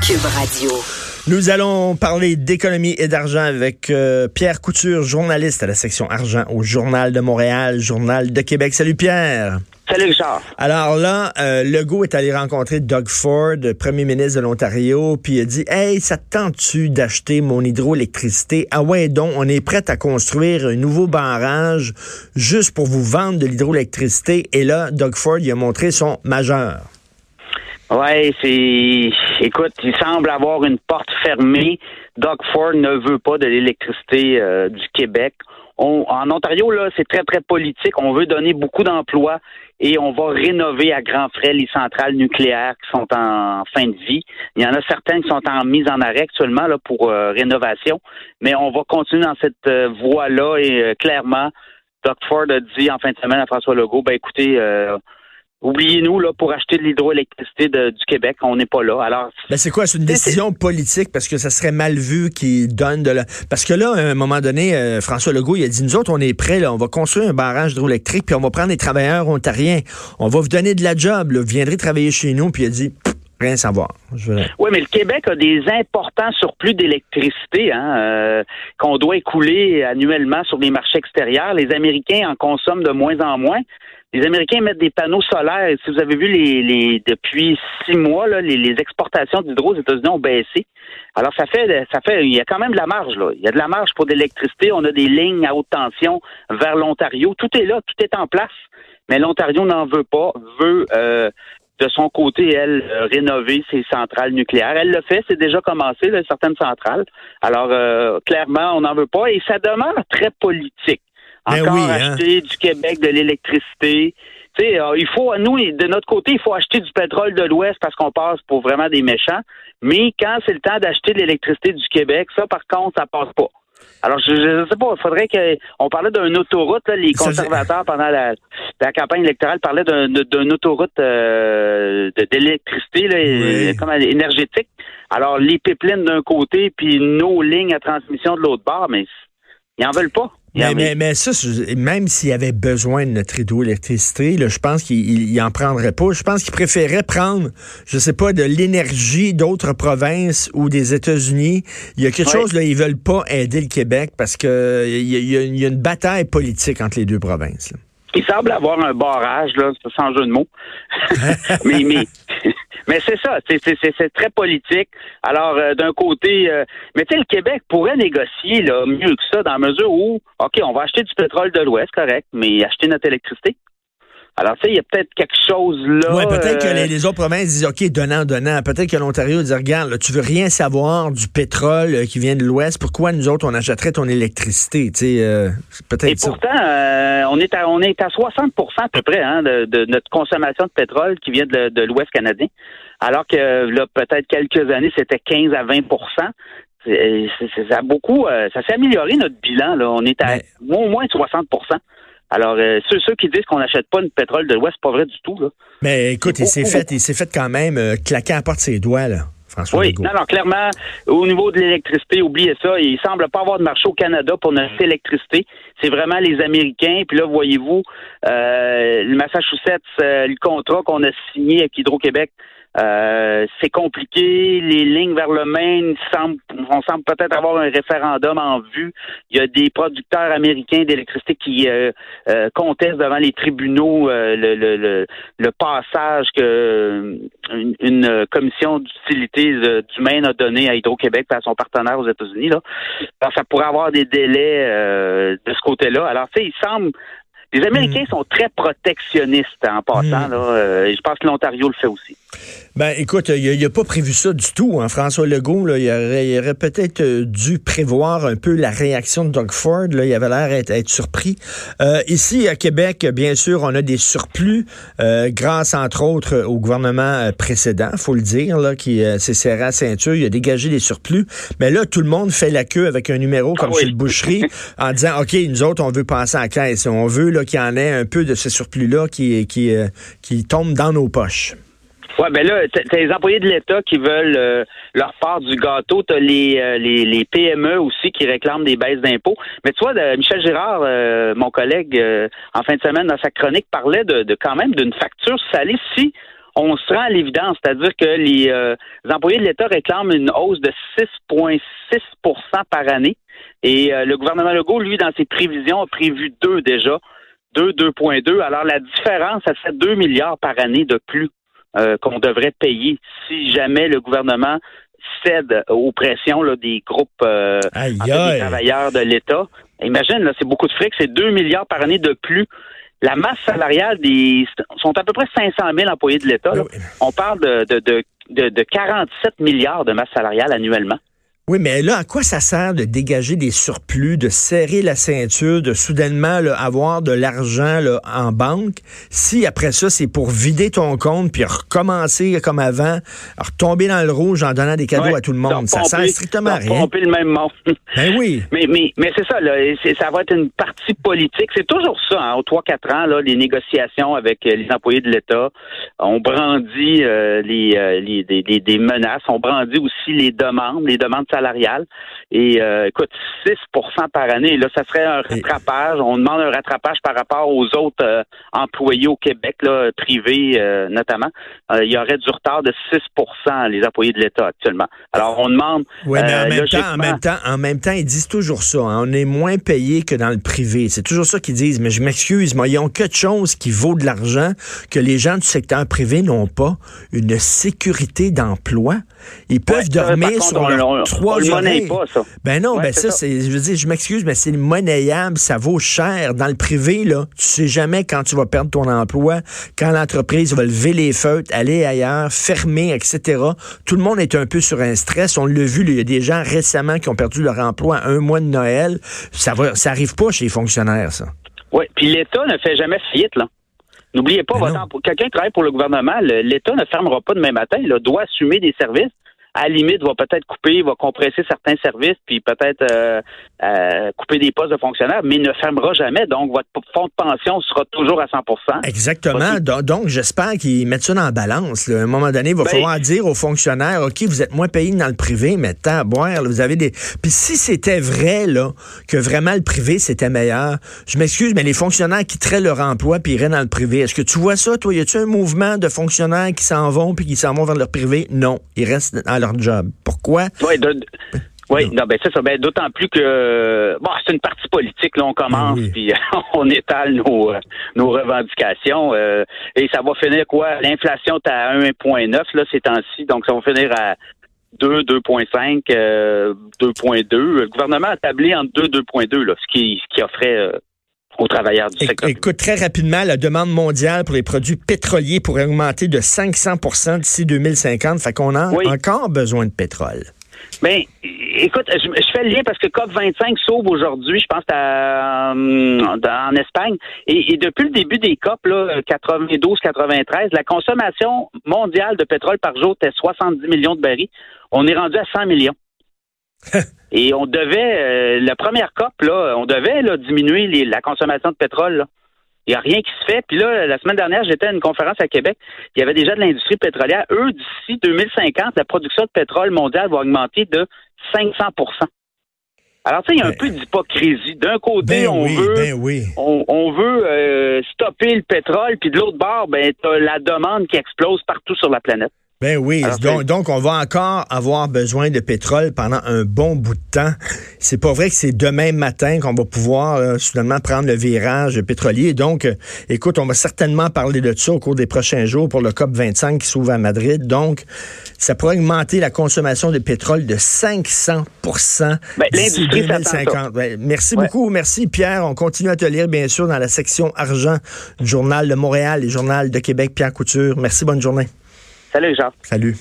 Cube Radio. Nous allons parler d'économie et d'argent avec euh, Pierre Couture, journaliste à la section argent au Journal de Montréal, Journal de Québec. Salut Pierre. Salut Richard. Alors là, euh, Legault est allé rencontrer Doug Ford, premier ministre de l'Ontario, puis il a dit Hey, ça te tente-tu d'acheter mon hydroélectricité? Ah ouais, donc on est prêt à construire un nouveau barrage juste pour vous vendre de l'hydroélectricité. Et là, Doug Ford, il a montré son majeur. Ouais, c'est. Écoute, il semble avoir une porte fermée. Doug Ford ne veut pas de l'électricité euh, du Québec. en Ontario, là, c'est très, très politique. On veut donner beaucoup d'emplois et on va rénover à grands frais les centrales nucléaires qui sont en fin de vie. Il y en a certaines qui sont en mise en arrêt actuellement là, pour euh, rénovation, mais on va continuer dans cette euh, voie-là et clairement, Doug Ford a dit en fin de semaine à François Legault, ben écoutez, Oubliez-nous là pour acheter de l'hydroélectricité du Québec, on n'est pas là. Alors, ben c'est quoi, c'est une décision politique parce que ça serait mal vu qu'il donne de la. Parce que là, à un moment donné, euh, François Legault, il a dit nous autres, on est prêts, là, on va construire un barrage hydroélectrique, puis on va prendre des travailleurs ontariens, on va vous donner de la job, là, vous viendrez travailler chez nous, puis il a dit rien savoir. Oui, mais le Québec a des importants surplus d'électricité hein, euh, qu'on doit écouler annuellement sur les marchés extérieurs. Les Américains en consomment de moins en moins les Américains mettent des panneaux solaires. si vous avez vu les, les depuis six mois, là, les, les exportations d'hydro aux États-Unis ont baissé. Alors ça fait ça fait il y a quand même de la marge là. Il y a de la marge pour de l'électricité. On a des lignes à haute tension vers l'Ontario. Tout est là, tout est en place. Mais l'Ontario n'en veut pas, veut euh, de son côté, elle, euh, rénover ses centrales nucléaires. Elle le fait, c'est déjà commencé, là, certaines centrales. Alors, euh, clairement, on n'en veut pas et ça demeure très politique. Ben encore hein. acheter du Québec de l'électricité. Tu sais, euh, il faut, nous, de notre côté, il faut acheter du pétrole de l'Ouest parce qu'on passe pour vraiment des méchants. Mais quand c'est le temps d'acheter de l'électricité du Québec, ça, par contre, ça passe pas. Alors, je ne sais pas, il faudrait que. On parlait d'une autoroute, les conservateurs, pendant la, campagne électorale, parlaient d'une autoroute euh, d'électricité, comme énergétique. Alors, les pipelines d'un côté, puis nos lignes à transmission de l'autre bord, mais ils n'en veulent pas. Mais, mais, ça, même s'il avait besoin de notre hydroélectricité, là, je pense qu'il n'en prendrait pas. Je pense qu'il préférait prendre, je sais pas, de l'énergie d'autres provinces ou des États-Unis. Il y a quelque chose, là, ils veulent pas aider le Québec parce que il y, a une bataille politique entre les deux provinces. Il semble avoir un barrage, là, sans jeu de mots. mais, mais, mais c'est ça, c'est très politique. Alors, euh, d'un côté, euh, mais tu sais, le Québec pourrait négocier là, mieux que ça, dans la mesure où, OK, on va acheter du pétrole de l'Ouest, correct, mais acheter notre électricité. Alors, tu sais, il y a peut-être quelque chose là. Oui, peut-être que euh, les, autres provinces disent, OK, donnant, donnant. Peut-être que l'Ontario dit, regarde, là, tu veux rien savoir du pétrole euh, qui vient de l'Ouest. Pourquoi nous autres, on achèterait ton électricité? Tu sais, euh, peut-être Et pourtant, on, est à, on est à 60 à peu près hein, de, notre consommation de pétrole qui vient de, l'Ouest canadien. Alors que, là, peut-être quelques années, c'était 15 à 20 ça a beaucoup, ça s'est amélioré notre bilan. Là. On est à au moins 60 alors, euh, ceux, ceux qui disent qu'on n'achète pas de pétrole de l'Ouest, c'est pas vrai du tout. Là. Mais écoute, il s'est fait, il s'est fait quand même euh, claquer à la porte ses doigts, là. François oui, non, non, clairement, au niveau de l'électricité, oubliez ça. Il semble pas avoir de marché au Canada pour notre électricité. C'est vraiment les Américains. Puis là, voyez-vous, euh, le Massachusetts, le contrat qu'on a signé avec Hydro-Québec, euh, c'est compliqué. Les lignes vers le Maine, on semble peut-être avoir un référendum en vue. Il y a des producteurs américains d'électricité qui euh, euh, contestent devant les tribunaux le, passage que une, commission d'utilité du Maine a donné à Hydro-Québec à son partenaire aux États-Unis. Là. ça pourrait avoir des délais de ce côté-là. Alors, tu sais, il semble les Américains hmm. sont très protectionnistes en passant. Hmm. Là, et je pense que l'Ontario le fait aussi. Ben, écoute, il n'a pas prévu ça du tout. Hein. François Legault, là, il aurait, peut-être euh, dû prévoir un peu la réaction de Doug Ford. Là. Il avait l'air d'être surpris. Euh, ici, à Québec, bien sûr, on a des surplus euh, grâce, entre autres, au gouvernement précédent, faut le dire, là, qui s'est serré à ceinture. Il a dégagé des surplus. Mais là, tout le monde fait la queue avec un numéro comme ah chez le boucherie en disant, OK, nous autres, on veut passer à la caisse. On veut qu'il y en ait un peu de ce surplus-là qui, qui, qui tombe dans nos poches. Ouais, ben là, t'as les employés de l'État qui veulent euh, leur part du gâteau. T'as les, euh, les, PME aussi qui réclament des baisses d'impôts. Mais tu vois, Michel Girard, euh, mon collègue, en fin de semaine dans sa chronique, parlait de, quand même d'une facture salée si on se rend à l'évidence, c'est-à-dire que les, euh, employés de l'État réclament une hausse de 6,6% par année. Et euh, le gouvernement Legault, lui, dans ses prévisions, a prévu deux déjà. 2, 2,2. Alors la différence, ça fait 2 milliards par année de plus euh, qu'on devrait payer si jamais le gouvernement cède aux pressions là, des groupes euh, des travailleurs de l'État. Imagine, là, c'est beaucoup de fric, c'est 2 milliards par année de plus. La masse salariale des sont à peu près 500 000 employés de l'État. On parle de, de, de, de 47 milliards de masse salariale annuellement. Oui, mais là, à quoi ça sert de dégager des surplus, de serrer la ceinture, de soudainement avoir de l'argent en banque, si après ça, c'est pour vider ton compte puis recommencer comme avant, retomber dans le rouge en donnant des cadeaux à tout le monde? Ça sert strictement à rien. Le même monde. Ben oui. Mais, mais, mais c'est ça, là, ça va être une partie politique. C'est toujours ça, hein, aux 3-4 ans, là, les négociations avec euh, les employés de l'État. On brandit euh, les, euh, les des, des, menaces, on brandit aussi les demandes, les demandes salariale. Et euh, écoute, 6% par année, là, ça serait un rattrapage. On demande un rattrapage par rapport aux autres euh, employés au Québec, là, privés euh, notamment. il y aurait du retard de 6% les employés de l'État actuellement. Alors, on demande. Oui, mais en même, temps, en même temps, en même temps, ils disent toujours ça. Hein. on est moins payé que dans le privé. C'est toujours ça qu'ils disent. Mais je m'excuse, moi, ils ont quelque chose qui vaut de l'argent que les gens du secteur privé n'ont pas. Une sécurité d'emploi. Ils peuvent dormir sur leur trois pas, ça. Ben non, ben ça, c'est, je veux dire, je m'excuse, mais c'est monnayable, ça vaut cher. Dans le privé, là, tu sais jamais quand tu vas perdre ton emploi, quand l'entreprise va lever les feutres, aller ailleurs, fermer, etc. Tout le monde est un peu sur un stress. On l'a vu, il y a des gens récemment qui ont perdu leur emploi un mois de Noël. Ça va, ça arrive pas chez les fonctionnaires, ça. Oui, puis l'État ne fait jamais faillite, là. N'oubliez pas, ben quelqu'un qui travaille pour le gouvernement, l'État ne fermera pas demain matin, il doit assumer des services à la limite, va peut-être couper, va compresser certains services, puis peut-être euh, euh, couper des postes de fonctionnaires, mais ne fermera jamais. Donc, votre fonds de pension sera toujours à 100% Exactement. Donc, j'espère qu'ils mettent ça dans la balance. À un moment donné, il va ben, falloir dire aux fonctionnaires, OK, vous êtes moins payés dans le privé, mais tant à boire, vous avez des... Puis si c'était vrai, là, que vraiment le privé, c'était meilleur, je m'excuse, mais les fonctionnaires quitteraient leur emploi puis iraient dans le privé. Est-ce que tu vois ça, toi? Y a-tu un mouvement de fonctionnaires qui s'en vont puis qui s'en vont vers leur privé? Non. Ils restent dans leur job. Pourquoi? Oui, non, ben c'est ça. Ben, d'autant plus que bon, c'est une partie politique. Là, on commence puis on étale nos nos revendications euh, et ça va finir quoi? L'inflation est à 1,9 là ces temps-ci, donc ça va finir à 2, 2,5, 2,2. Le gouvernement a tablé entre 2 2,2 là, ce qui ce qui offrait euh, aux travailleurs du secteur. Écoute, très rapidement, la demande mondiale pour les produits pétroliers pourrait augmenter de 500% d'ici 2050. Fait qu'on a encore besoin de pétrole. Bien, écoute, je, fais le lien parce que COP25 s'ouvre aujourd'hui, je pense, à, euh, en Espagne. Et, depuis le début des COP, 92-93, la consommation mondiale de pétrole par jour était 70 millions de barils. On est rendu à 100 millions. Et on devait, euh, la première COP, là, on devait là, diminuer la consommation de pétrole. Il n'y a rien qui se fait. Puis là, la semaine dernière, j'étais à une conférence à Québec. Il y avait déjà de l'industrie pétrolière. Eux, d'ici 2050, la production de pétrole mondiale va augmenter de 500% alors, tu sais, il y a un ben peu d'hypocrisie. D'un côté, ben on, veut, ben on, veut euh, stopper le pétrole, puis de l'autre bord, ben, tu as la demande qui explose partout sur la planète. Ben oui, donc, donc, on va encore avoir besoin de pétrole pendant un bon bout de temps. C'est pas vrai que c'est demain matin qu'on va pouvoir euh, soudainement prendre le virage pétrolier. Donc, euh, écoute, on va certainement parler de ça au cours des prochains jours pour le COP 25 qui s'ouvre à Madrid. Donc, ça pourrait augmenter la consommation de pétrole de 500 ben, d'ici 2050. Ben, merci beaucoup, merci Pierre. On continue à te lire bien sûr dans la section argent du journal de Montréal et journal de Québec Pierre Couture. Merci, bonne journée. Salut, Jean. Salut.